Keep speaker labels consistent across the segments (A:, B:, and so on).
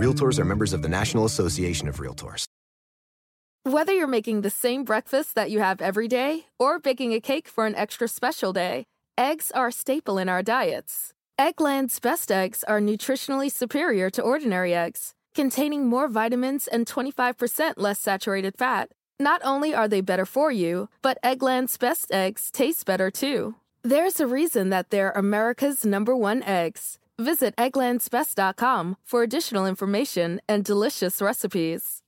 A: Realtors are members of the National Association of Realtors.
B: Whether you're making the same breakfast that you have every day or baking a cake for an extra special day, eggs are a staple in our diets. Eggland's best eggs are nutritionally superior to ordinary eggs, containing more vitamins and 25% less saturated fat. Not only are they better for you, but Eggland's best eggs taste better too. There's a reason that they're America's number one eggs. Visit egglandsbest.com for additional information and delicious recipes.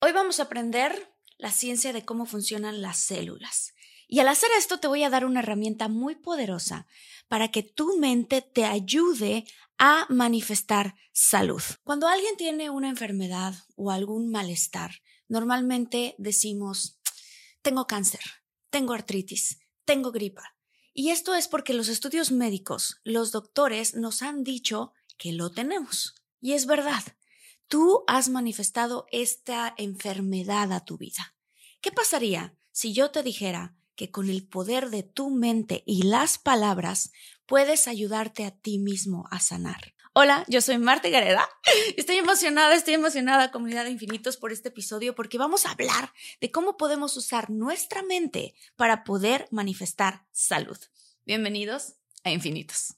C: Hoy vamos a aprender la ciencia de cómo funcionan las células. Y al hacer esto te voy a dar una herramienta muy poderosa para que tu mente te ayude a manifestar salud. Cuando alguien tiene una enfermedad o algún malestar, normalmente decimos, tengo cáncer, tengo artritis, tengo gripa. Y esto es porque los estudios médicos, los doctores nos han dicho que lo tenemos. Y es verdad, tú has manifestado esta enfermedad a tu vida. ¿Qué pasaría si yo te dijera que con el poder de tu mente y las palabras puedes ayudarte a ti mismo a sanar. Hola, yo soy Marta Gareda. Estoy emocionada, estoy emocionada, comunidad de infinitos, por este episodio porque vamos a hablar de cómo podemos usar nuestra mente para poder manifestar salud. Bienvenidos a Infinitos.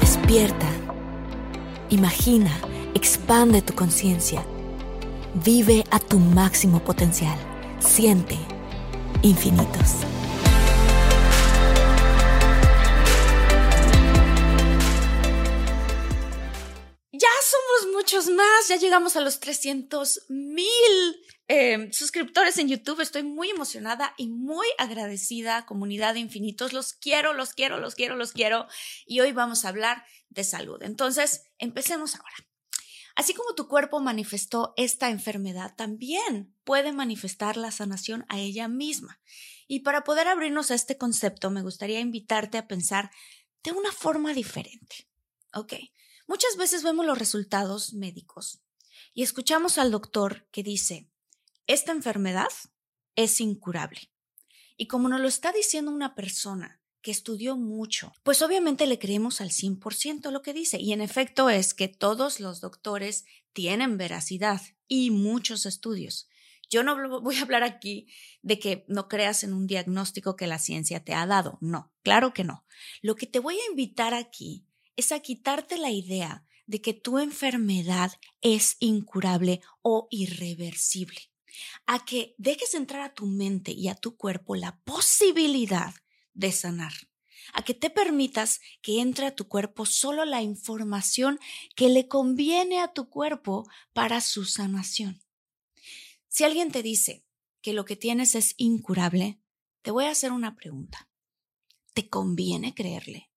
D: Despierta. Imagina, expande tu conciencia Vive a tu máximo potencial. Siente infinitos.
C: Muchos más, ya llegamos a los 300 mil em, suscriptores en YouTube. Estoy muy emocionada y muy agradecida, comunidad de infinitos. Los quiero, los quiero, los quiero, los quiero. Y hoy vamos a hablar de salud. Entonces, empecemos ahora. Así como tu cuerpo manifestó esta enfermedad, también puede manifestar la sanación a ella misma. Y para poder abrirnos a este concepto, me gustaría invitarte a pensar de una forma diferente. Ok, muchas veces vemos los resultados médicos y escuchamos al doctor que dice, esta enfermedad es incurable. Y como nos lo está diciendo una persona que estudió mucho, pues obviamente le creemos al 100% lo que dice. Y en efecto es que todos los doctores tienen veracidad y muchos estudios. Yo no voy a hablar aquí de que no creas en un diagnóstico que la ciencia te ha dado. No, claro que no. Lo que te voy a invitar aquí es a quitarte la idea de que tu enfermedad es incurable o irreversible. A que dejes entrar a tu mente y a tu cuerpo la posibilidad de sanar, a que te permitas que entre a tu cuerpo solo la información que le conviene a tu cuerpo para su sanación. Si alguien te dice que lo que tienes es incurable, te voy a hacer una pregunta. ¿Te conviene creerle?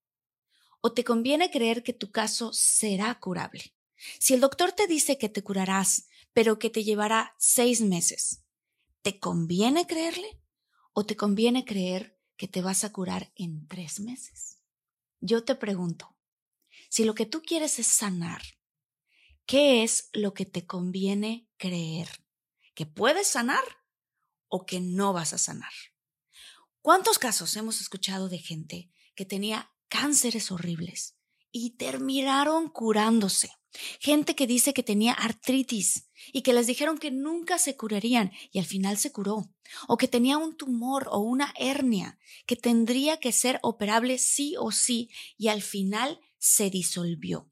C: ¿O te conviene creer que tu caso será curable? Si el doctor te dice que te curarás, pero que te llevará seis meses, ¿te conviene creerle? ¿O te conviene creer que te vas a curar en tres meses. Yo te pregunto, si lo que tú quieres es sanar, ¿qué es lo que te conviene creer? ¿Que puedes sanar o que no vas a sanar? ¿Cuántos casos hemos escuchado de gente que tenía cánceres horribles y terminaron curándose? Gente que dice que tenía artritis y que les dijeron que nunca se curarían y al final se curó. O que tenía un tumor o una hernia que tendría que ser operable sí o sí y al final se disolvió.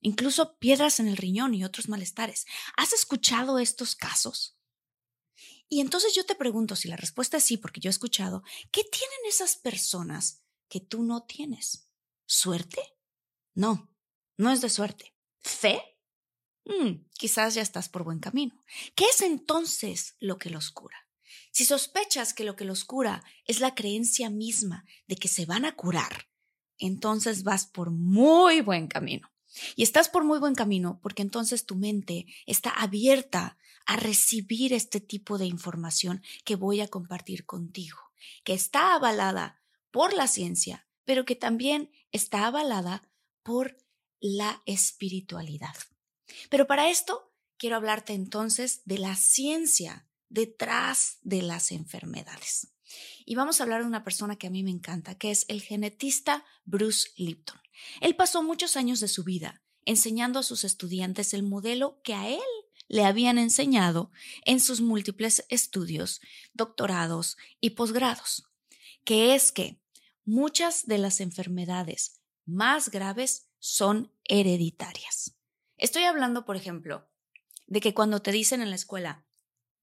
C: Incluso piedras en el riñón y otros malestares. ¿Has escuchado estos casos? Y entonces yo te pregunto si la respuesta es sí, porque yo he escuchado, ¿qué tienen esas personas que tú no tienes? ¿Suerte? No, no es de suerte. ¿Fe? Mm, quizás ya estás por buen camino. ¿Qué es entonces lo que los cura? Si sospechas que lo que los cura es la creencia misma de que se van a curar, entonces vas por muy buen camino. Y estás por muy buen camino porque entonces tu mente está abierta a recibir este tipo de información que voy a compartir contigo, que está avalada por la ciencia, pero que también está avalada por la espiritualidad. Pero para esto quiero hablarte entonces de la ciencia detrás de las enfermedades. Y vamos a hablar de una persona que a mí me encanta, que es el genetista Bruce Lipton. Él pasó muchos años de su vida enseñando a sus estudiantes el modelo que a él le habían enseñado en sus múltiples estudios, doctorados y posgrados, que es que muchas de las enfermedades más graves son hereditarias. Estoy hablando, por ejemplo, de que cuando te dicen en la escuela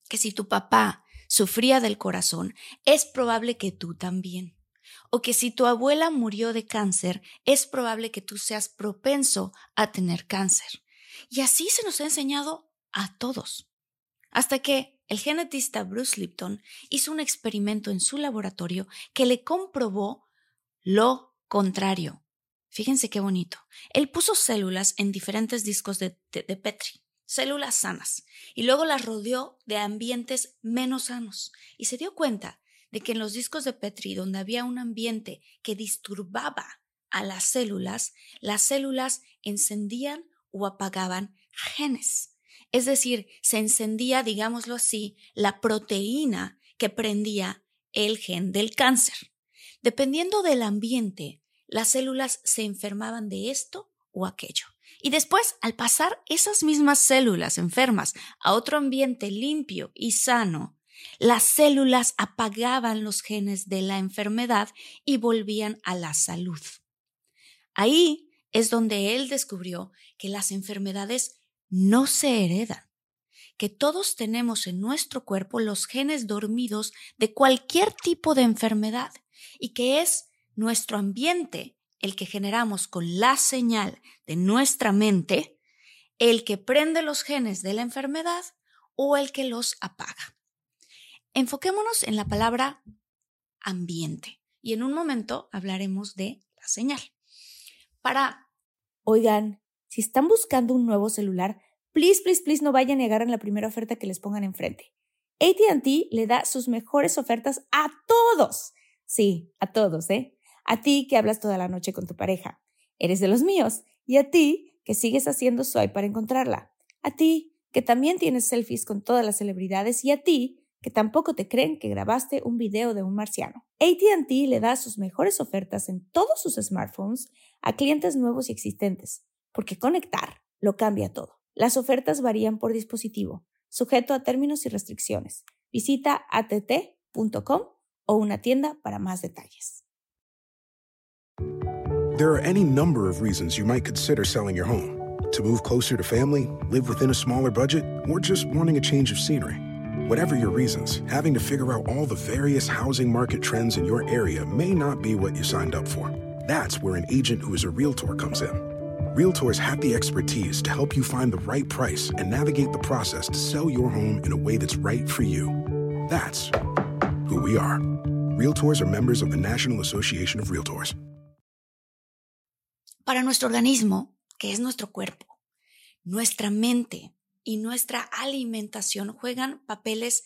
C: que si tu papá sufría del corazón, es probable que tú también. O que si tu abuela murió de cáncer, es probable que tú seas propenso a tener cáncer. Y así se nos ha enseñado a todos. Hasta que el genetista Bruce Lipton hizo un experimento en su laboratorio que le comprobó lo contrario. Fíjense qué bonito. Él puso células en diferentes discos de, de Petri células sanas, y luego las rodeó de ambientes menos sanos, y se dio cuenta de que en los discos de Petri, donde había un ambiente que disturbaba a las células, las células encendían o apagaban genes. Es decir, se encendía, digámoslo así, la proteína que prendía el gen del cáncer. Dependiendo del ambiente, las células se enfermaban de esto o aquello. Y después, al pasar esas mismas células enfermas a otro ambiente limpio y sano, las células apagaban los genes de la enfermedad y volvían a la salud. Ahí es donde él descubrió que las enfermedades no se heredan, que todos tenemos en nuestro cuerpo los genes dormidos de cualquier tipo de enfermedad y que es nuestro ambiente el que generamos con la señal de nuestra mente, el que prende los genes de la enfermedad o el que los apaga. Enfoquémonos en la palabra ambiente y en un momento hablaremos de la señal. Para...
E: Oigan, si están buscando un nuevo celular, please, please, please no vayan a negar en la primera oferta que les pongan enfrente. ATT le da sus mejores ofertas a todos. Sí, a todos, ¿eh? A ti que hablas toda la noche con tu pareja. Eres de los míos. Y a ti que sigues haciendo swipe para encontrarla. A ti que también tienes selfies con todas las celebridades. Y a ti que tampoco te creen que grabaste un video de un marciano. ATT le da sus mejores ofertas en todos sus smartphones a clientes nuevos y existentes, porque conectar lo cambia todo. Las ofertas varían por dispositivo, sujeto a términos y restricciones. Visita att.com o una tienda para más detalles.
F: There are any number of reasons you might consider selling your home to move closer to family, live within a smaller budget, or just wanting a change of scenery. Whatever your reasons, having to figure out all the various housing market trends in your area may not be what you signed up for. That's where an agent who is a realtor comes in. Realtors have the expertise to help you find the right price and navigate the process to sell your home in a way that's right for you. That's who we are. Realtors are members of the National Association of Realtors.
C: Para nuestro organismo, que es nuestro cuerpo, nuestra mente y nuestra alimentación juegan papeles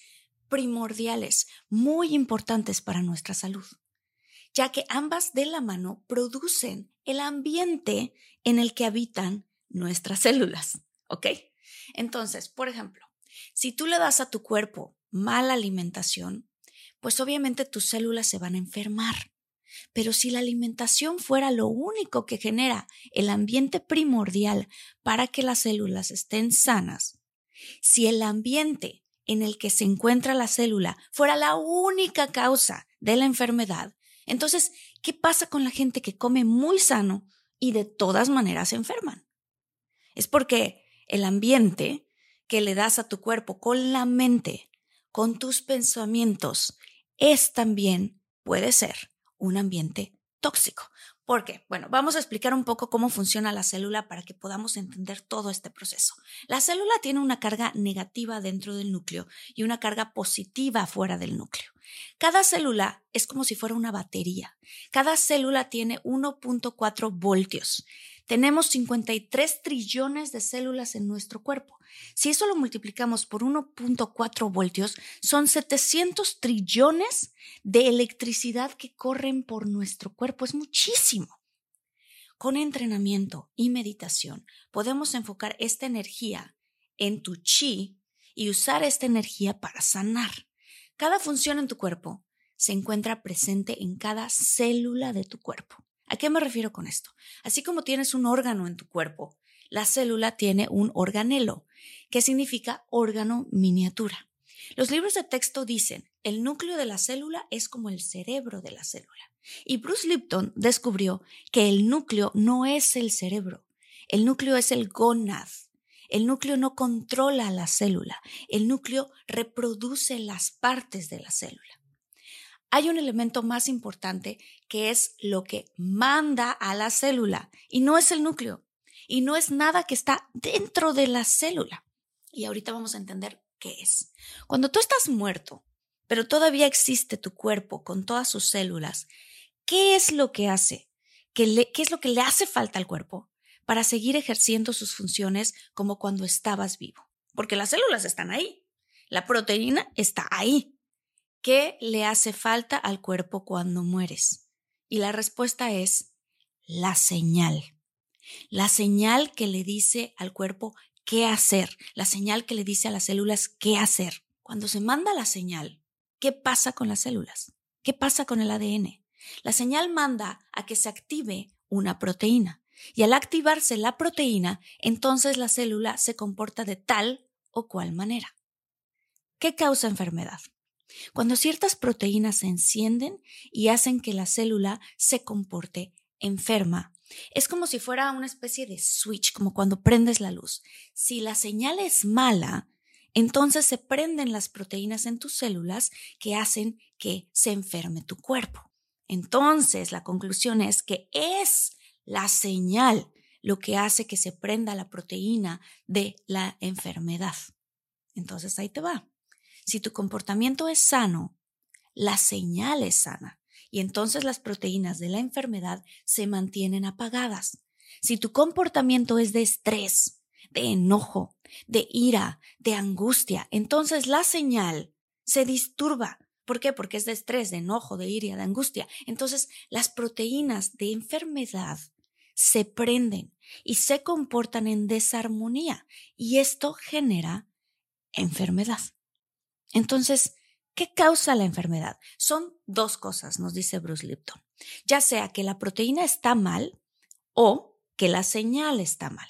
C: primordiales, muy importantes para nuestra salud, ya que ambas de la mano producen el ambiente en el que habitan nuestras células. ¿Ok? Entonces, por ejemplo, si tú le das a tu cuerpo mala alimentación, pues obviamente tus células se van a enfermar. Pero si la alimentación fuera lo único que genera el ambiente primordial para que las células estén sanas, si el ambiente en el que se encuentra la célula fuera la única causa de la enfermedad, entonces, ¿qué pasa con la gente que come muy sano y de todas maneras se enferman? Es porque el ambiente que le das a tu cuerpo con la mente, con tus pensamientos, es también, puede ser, un ambiente tóxico. ¿Por qué? Bueno, vamos a explicar un poco cómo funciona la célula para que podamos entender todo este proceso. La célula tiene una carga negativa dentro del núcleo y una carga positiva fuera del núcleo. Cada célula es como si fuera una batería. Cada célula tiene 1.4 voltios. Tenemos 53 trillones de células en nuestro cuerpo. Si eso lo multiplicamos por 1.4 voltios, son 700 trillones de electricidad que corren por nuestro cuerpo. Es muchísimo. Con entrenamiento y meditación podemos enfocar esta energía en tu chi y usar esta energía para sanar. Cada función en tu cuerpo se encuentra presente en cada célula de tu cuerpo. ¿A qué me refiero con esto? Así como tienes un órgano en tu cuerpo, la célula tiene un organelo, que significa órgano miniatura. Los libros de texto dicen, el núcleo de la célula es como el cerebro de la célula. Y Bruce Lipton descubrió que el núcleo no es el cerebro, el núcleo es el gonad. El núcleo no controla la célula, el núcleo reproduce las partes de la célula hay un elemento más importante que es lo que manda a la célula y no es el núcleo y no es nada que está dentro de la célula. Y ahorita vamos a entender qué es. Cuando tú estás muerto, pero todavía existe tu cuerpo con todas sus células, ¿qué es lo que hace? ¿Qué, ¿Qué es lo que le hace falta al cuerpo para seguir ejerciendo sus funciones como cuando estabas vivo? Porque las células están ahí, la proteína está ahí, ¿Qué le hace falta al cuerpo cuando mueres? Y la respuesta es la señal. La señal que le dice al cuerpo qué hacer, la señal que le dice a las células qué hacer. Cuando se manda la señal, ¿qué pasa con las células? ¿Qué pasa con el ADN? La señal manda a que se active una proteína. Y al activarse la proteína, entonces la célula se comporta de tal o cual manera. ¿Qué causa enfermedad? Cuando ciertas proteínas se encienden y hacen que la célula se comporte enferma. Es como si fuera una especie de switch, como cuando prendes la luz. Si la señal es mala, entonces se prenden las proteínas en tus células que hacen que se enferme tu cuerpo. Entonces, la conclusión es que es la señal lo que hace que se prenda la proteína de la enfermedad. Entonces, ahí te va. Si tu comportamiento es sano, la señal es sana y entonces las proteínas de la enfermedad se mantienen apagadas. Si tu comportamiento es de estrés, de enojo, de ira, de angustia, entonces la señal se disturba. ¿Por qué? Porque es de estrés, de enojo, de ira, de angustia. Entonces las proteínas de enfermedad se prenden y se comportan en desarmonía y esto genera enfermedad. Entonces, ¿qué causa la enfermedad? Son dos cosas, nos dice Bruce Lipton. Ya sea que la proteína está mal o que la señal está mal.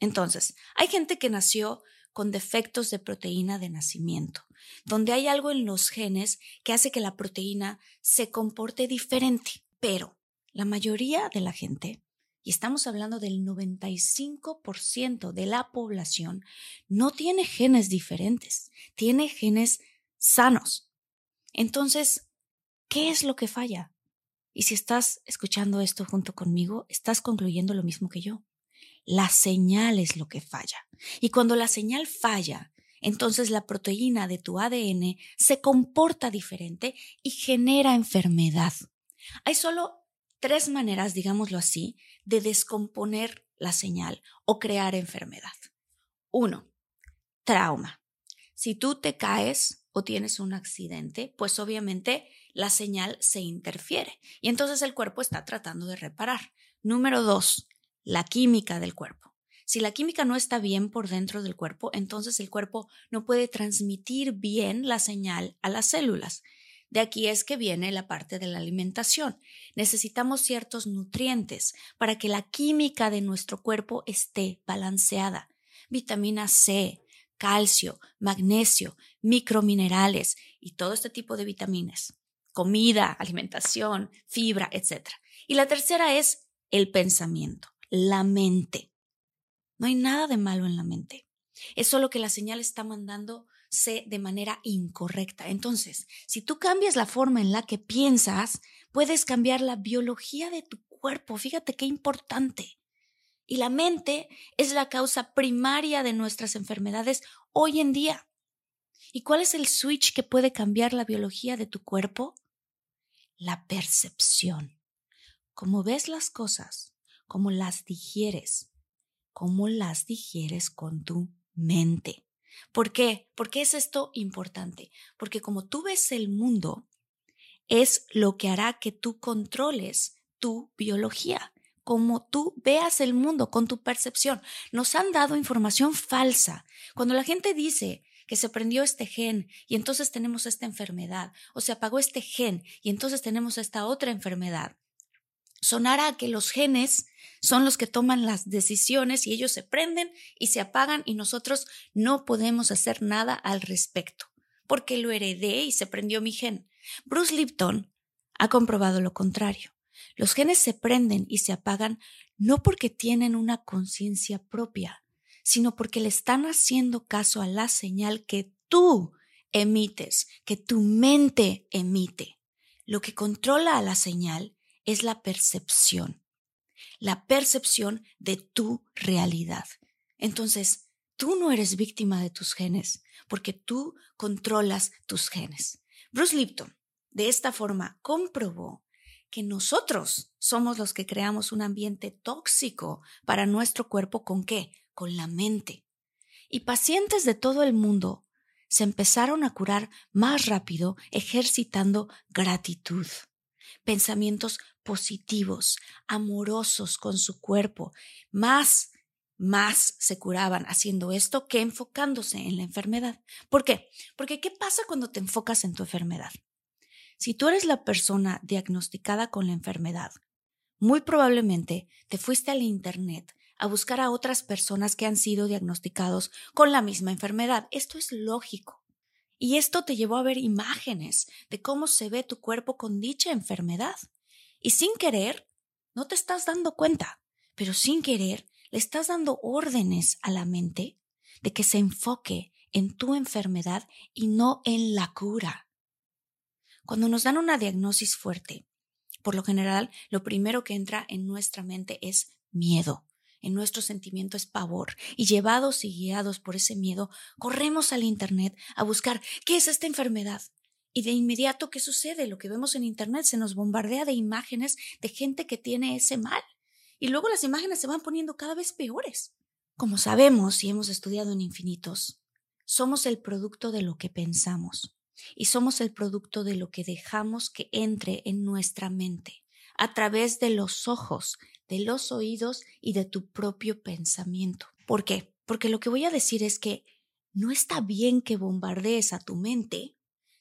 C: Entonces, hay gente que nació con defectos de proteína de nacimiento, donde hay algo en los genes que hace que la proteína se comporte diferente. Pero la mayoría de la gente, y estamos hablando del 95% de la población, no tiene genes diferentes, tiene genes sanos. Entonces, ¿qué es lo que falla? Y si estás escuchando esto junto conmigo, estás concluyendo lo mismo que yo. La señal es lo que falla. Y cuando la señal falla, entonces la proteína de tu ADN se comporta diferente y genera enfermedad. Hay solo tres maneras, digámoslo así, de descomponer la señal o crear enfermedad. Uno, trauma. Si tú te caes o tienes un accidente, pues obviamente la señal se interfiere y entonces el cuerpo está tratando de reparar. Número dos, la química del cuerpo. Si la química no está bien por dentro del cuerpo, entonces el cuerpo no puede transmitir bien la señal a las células. De aquí es que viene la parte de la alimentación. Necesitamos ciertos nutrientes para que la química de nuestro cuerpo esté balanceada. Vitamina C, calcio, magnesio, microminerales y todo este tipo de vitaminas. Comida, alimentación, fibra, etc. Y la tercera es el pensamiento, la mente. No hay nada de malo en la mente. Es solo que la señal está mandando de manera incorrecta. Entonces, si tú cambias la forma en la que piensas, puedes cambiar la biología de tu cuerpo. Fíjate qué importante. Y la mente es la causa primaria de nuestras enfermedades hoy en día. ¿Y cuál es el switch que puede cambiar la biología de tu cuerpo? La percepción. Cómo ves las cosas, cómo las digieres, cómo las digieres con tu mente. ¿Por qué? ¿Por qué es esto importante? Porque como tú ves el mundo, es lo que hará que tú controles tu biología, como tú veas el mundo con tu percepción. Nos han dado información falsa. Cuando la gente dice que se prendió este gen y entonces tenemos esta enfermedad, o se apagó este gen y entonces tenemos esta otra enfermedad, sonará que los genes son los que toman las decisiones y ellos se prenden y se apagan y nosotros no podemos hacer nada al respecto, porque lo heredé y se prendió mi gen. Bruce Lipton ha comprobado lo contrario. Los genes se prenden y se apagan no porque tienen una conciencia propia, sino porque le están haciendo caso a la señal que tú emites, que tu mente emite. Lo que controla a la señal es la percepción, la percepción de tu realidad. Entonces, tú no eres víctima de tus genes, porque tú controlas tus genes. Bruce Lipton, de esta forma, comprobó que nosotros somos los que creamos un ambiente tóxico para nuestro cuerpo con qué? Con la mente. Y pacientes de todo el mundo se empezaron a curar más rápido ejercitando gratitud pensamientos positivos, amorosos con su cuerpo, más, más se curaban haciendo esto que enfocándose en la enfermedad. ¿Por qué? Porque ¿qué pasa cuando te enfocas en tu enfermedad? Si tú eres la persona diagnosticada con la enfermedad, muy probablemente te fuiste al Internet a buscar a otras personas que han sido diagnosticados con la misma enfermedad. Esto es lógico. Y esto te llevó a ver imágenes de cómo se ve tu cuerpo con dicha enfermedad. Y sin querer, no te estás dando cuenta, pero sin querer le estás dando órdenes a la mente de que se enfoque en tu enfermedad y no en la cura. Cuando nos dan una diagnosis fuerte, por lo general, lo primero que entra en nuestra mente es miedo en nuestro sentimiento es pavor, y llevados y guiados por ese miedo, corremos al Internet a buscar qué es esta enfermedad. Y de inmediato, ¿qué sucede? Lo que vemos en Internet se nos bombardea de imágenes de gente que tiene ese mal. Y luego las imágenes se van poniendo cada vez peores. Como sabemos y hemos estudiado en infinitos, somos el producto de lo que pensamos y somos el producto de lo que dejamos que entre en nuestra mente a través de los ojos de los oídos y de tu propio pensamiento. ¿Por qué? Porque lo que voy a decir es que no está bien que bombardees a tu mente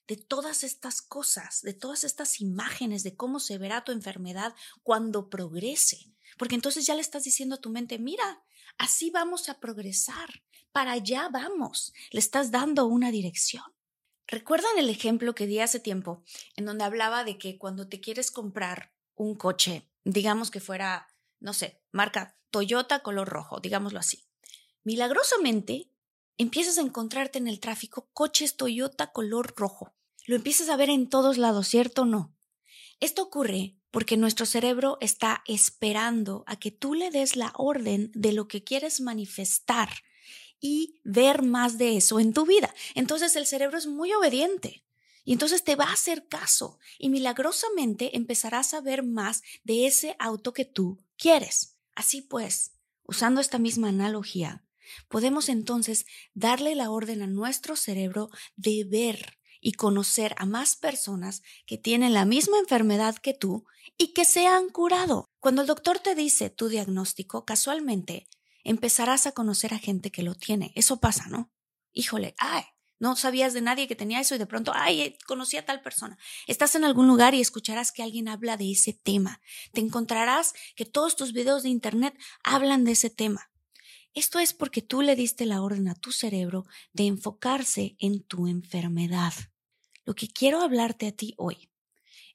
C: de todas estas cosas, de todas estas imágenes de cómo se verá tu enfermedad cuando progrese. Porque entonces ya le estás diciendo a tu mente, mira, así vamos a progresar, para allá vamos, le estás dando una dirección. ¿Recuerdan el ejemplo que di hace tiempo en donde hablaba de que cuando te quieres comprar un coche, digamos que fuera no sé, marca Toyota color rojo, digámoslo así. Milagrosamente, empiezas a encontrarte en el tráfico coches Toyota color rojo. Lo empiezas a ver en todos lados, ¿cierto no? Esto ocurre porque nuestro cerebro está esperando a que tú le des la orden de lo que quieres manifestar y ver más de eso en tu vida. Entonces el cerebro es muy obediente. Y entonces te va a hacer caso y milagrosamente empezarás a ver más de ese auto que tú quieres. Así pues, usando esta misma analogía, podemos entonces darle la orden a nuestro cerebro de ver y conocer a más personas que tienen la misma enfermedad que tú y que se han curado. Cuando el doctor te dice tu diagnóstico, casualmente empezarás a conocer a gente que lo tiene. Eso pasa, ¿no? Híjole, ay, no sabías de nadie que tenía eso y de pronto, ay, eh, conocí a tal persona. Estás en algún lugar y escucharás que alguien habla de ese tema. Te encontrarás que todos tus videos de internet hablan de ese tema. Esto es porque tú le diste la orden a tu cerebro de enfocarse en tu enfermedad. Lo que quiero hablarte a ti hoy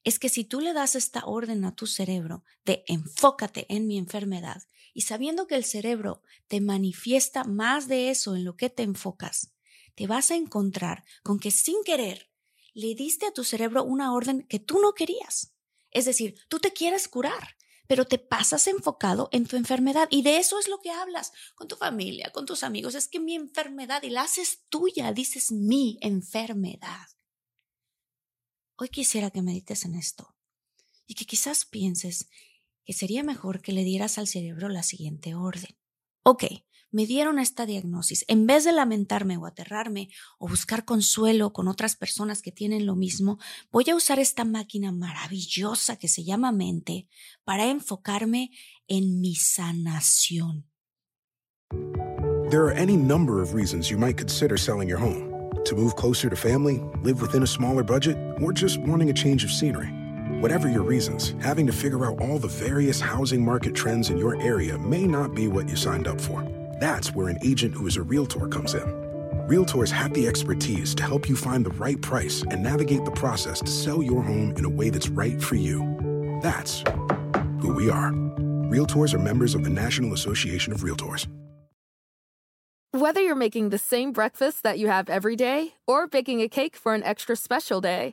C: es que si tú le das esta orden a tu cerebro de enfócate en mi enfermedad y sabiendo que el cerebro te manifiesta más de eso en lo que te enfocas, te vas a encontrar con que sin querer le diste a tu cerebro una orden que tú no querías. Es decir, tú te quieres curar, pero te pasas enfocado en tu enfermedad y de eso es lo que hablas con tu familia, con tus amigos. Es que mi enfermedad y la haces tuya, dices mi enfermedad. Hoy quisiera que medites en esto y que quizás pienses que sería mejor que le dieras al cerebro la siguiente orden. Ok, me dieron esta diagnosis, en vez de lamentarme o aterrarme o buscar consuelo con otras personas que tienen lo mismo, voy a usar esta máquina maravillosa que se llama mente para enfocarme en mi sanación.
F: There are any number of reasons you might consider selling your home. To move closer to family, live within a smaller budget, or just wanting a change of scenery. Whatever your reasons, having to figure out all the various housing market trends in your area may not be what you signed up for. That's where an agent who is a Realtor comes in. Realtors have the expertise to help you find the right price and navigate the process to sell your home in a way that's right for you. That's who we are. Realtors are members of the National Association of Realtors.
B: Whether you're making the same breakfast that you have every day or baking a cake for an extra special day,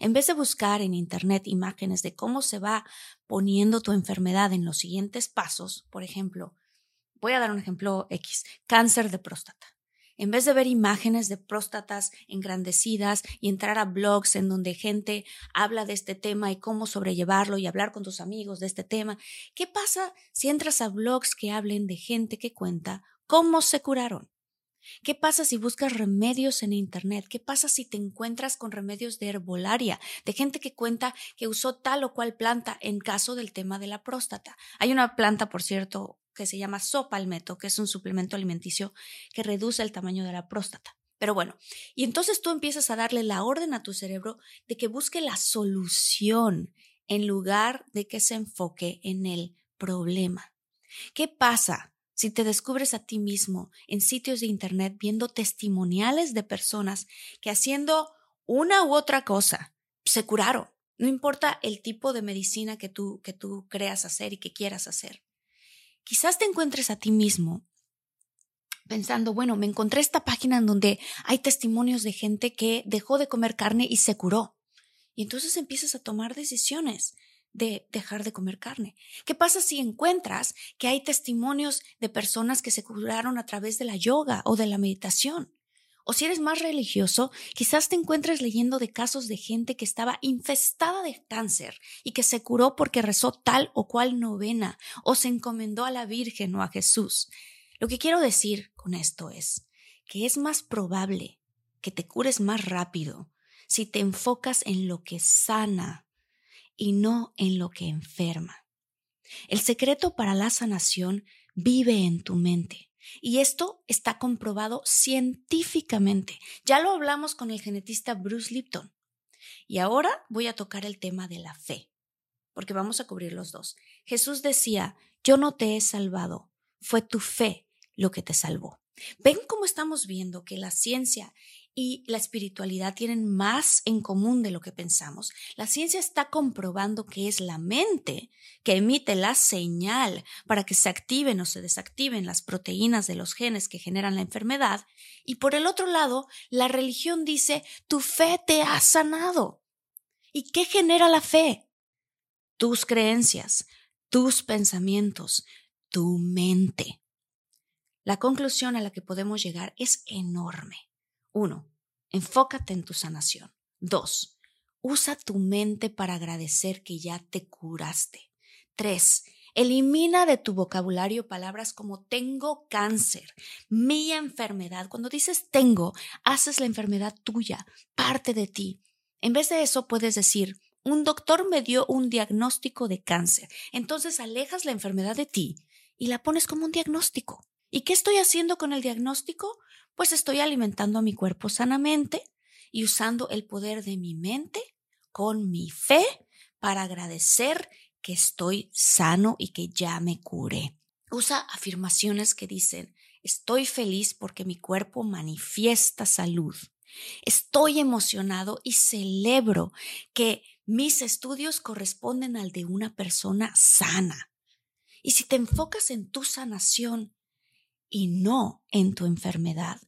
C: En vez de buscar en Internet imágenes de cómo se va poniendo tu enfermedad en los siguientes pasos, por ejemplo, voy a dar un ejemplo X, cáncer de próstata. en vez de ver imágenes de próstatas engrandecidas y entrar a blogs en donde gente habla de este tema y cómo sobrellevarlo y hablar con tus amigos de este tema, ¿qué pasa si entras a blogs que hablen de gente que cuenta cómo se curaron? ¿Qué pasa si buscas remedios en Internet? ¿Qué pasa si te encuentras con remedios de herbolaria, de gente que cuenta que usó tal o cual planta en caso del tema de la próstata? Hay una planta, por cierto, que se llama sopalmeto, que es un suplemento alimenticio que reduce el tamaño de la próstata. Pero bueno, y entonces tú empiezas a darle la orden a tu cerebro de que busque la solución en lugar de que se enfoque en el problema. ¿Qué pasa si te descubres a ti mismo en sitios de Internet viendo testimoniales de personas que haciendo una u otra cosa se curaron? No importa el tipo de medicina que tú, que tú creas hacer y que quieras hacer. Quizás te encuentres a ti mismo pensando, bueno, me encontré esta página en donde hay testimonios de gente que dejó de comer carne y se curó. Y entonces empiezas a tomar decisiones de dejar de comer carne. ¿Qué pasa si encuentras que hay testimonios de personas que se curaron a través de la yoga o de la meditación? O si eres más religioso, quizás te encuentres leyendo de casos de gente que estaba infestada de cáncer y que se curó porque rezó tal o cual novena o se encomendó a la Virgen o a Jesús. Lo que quiero decir con esto es que es más probable que te cures más rápido si te enfocas en lo que sana y no en lo que enferma. El secreto para la sanación vive en tu mente. Y esto está comprobado científicamente. Ya lo hablamos con el genetista Bruce Lipton. Y ahora voy a tocar el tema de la fe, porque vamos a cubrir los dos. Jesús decía, yo no te he salvado, fue tu fe lo que te salvó. ¿Ven cómo estamos viendo que la ciencia y la espiritualidad tienen más en común de lo que pensamos. La ciencia está comprobando que es la mente que emite la señal para que se activen o se desactiven las proteínas de los genes que generan la enfermedad. Y por el otro lado, la religión dice, tu fe te ha sanado. ¿Y qué genera la fe? Tus creencias, tus pensamientos, tu mente. La conclusión a la que podemos llegar es enorme. Uno, enfócate en tu sanación. Dos, usa tu mente para agradecer que ya te curaste. Tres, elimina de tu vocabulario palabras como tengo cáncer, mi enfermedad. Cuando dices tengo, haces la enfermedad tuya, parte de ti. En vez de eso, puedes decir, un doctor me dio un diagnóstico de cáncer. Entonces alejas la enfermedad de ti y la pones como un diagnóstico. ¿Y qué estoy haciendo con el diagnóstico? Pues estoy alimentando a mi cuerpo sanamente y usando el poder de mi mente con mi fe para agradecer que estoy sano y que ya me curé. Usa afirmaciones que dicen, Estoy feliz porque mi cuerpo manifiesta salud. Estoy emocionado y celebro que mis estudios corresponden al de una persona sana. Y si te enfocas en tu sanación y no en tu enfermedad,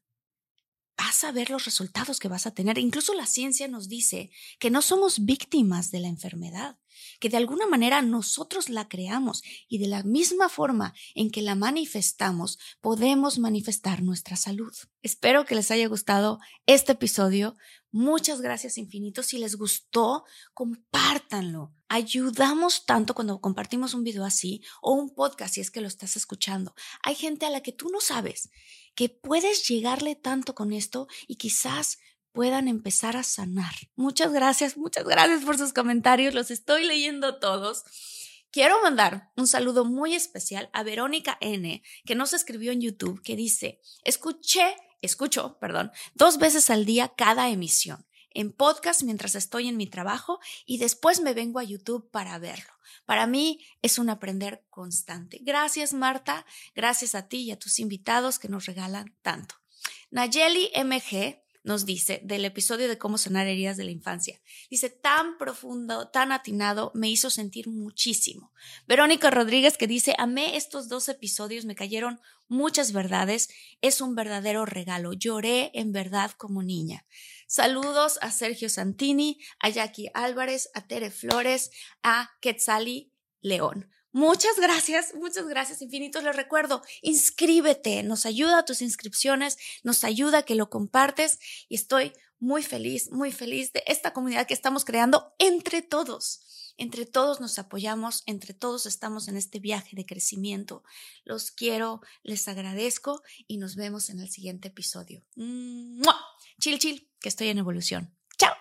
C: vas a ver los resultados que vas a tener. Incluso la ciencia nos dice que no somos víctimas de la enfermedad, que de alguna manera nosotros la creamos y de la misma forma en que la manifestamos, podemos manifestar nuestra salud. Espero que les haya gustado este episodio. Muchas gracias infinitos. Si les gustó, compártanlo. Ayudamos tanto cuando compartimos un video así o un podcast si es que lo estás escuchando. Hay gente a la que tú no sabes que puedes llegarle tanto con esto y quizás puedan empezar a sanar. Muchas gracias, muchas gracias por sus comentarios, los estoy leyendo todos. Quiero mandar un saludo muy especial a Verónica N, que nos escribió en YouTube, que dice, escuché, escucho, perdón, dos veces al día cada emisión, en podcast mientras estoy en mi trabajo y después me vengo a YouTube para verlo. Para mí es un aprender constante. Gracias, Marta. Gracias a ti y a tus invitados que nos regalan tanto. Nayeli MG nos dice del episodio de cómo sanar heridas de la infancia. Dice, tan profundo, tan atinado, me hizo sentir muchísimo. Verónica Rodríguez que dice, amé estos dos episodios, me cayeron muchas verdades, es un verdadero regalo, lloré en verdad como niña. Saludos a Sergio Santini, a Jackie Álvarez, a Tere Flores, a Quetzali León. Muchas gracias, muchas gracias infinitos. Les recuerdo, inscríbete, nos ayuda a tus inscripciones, nos ayuda a que lo compartes y estoy muy feliz, muy feliz de esta comunidad que estamos creando entre todos. Entre todos nos apoyamos, entre todos estamos en este viaje de crecimiento. Los quiero, les agradezco y nos vemos en el siguiente episodio. Que estoy en evolución. Chao.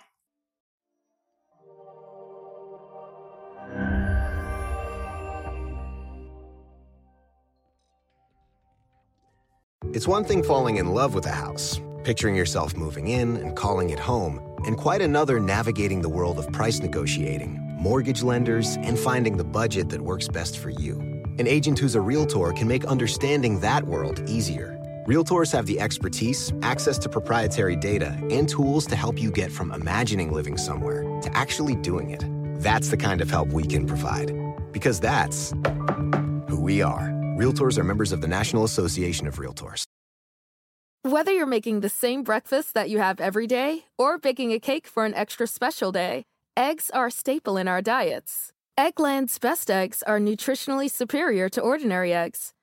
A: It's one thing falling in love with a house, picturing yourself moving in and calling it home, and quite another navigating the world of price negotiating, mortgage lenders, and finding the budget that works best for you. An agent who's a realtor can make understanding that world easier. Realtors have the expertise, access to proprietary data, and tools to help you get from imagining living somewhere to actually doing it. That's the kind of help we can provide. Because that's who we are. Realtors are members of the National Association of Realtors.
B: Whether you're making the same breakfast that you have every day or baking a cake for an extra special day, eggs are a staple in our diets. Eggland's best eggs are nutritionally superior to ordinary eggs,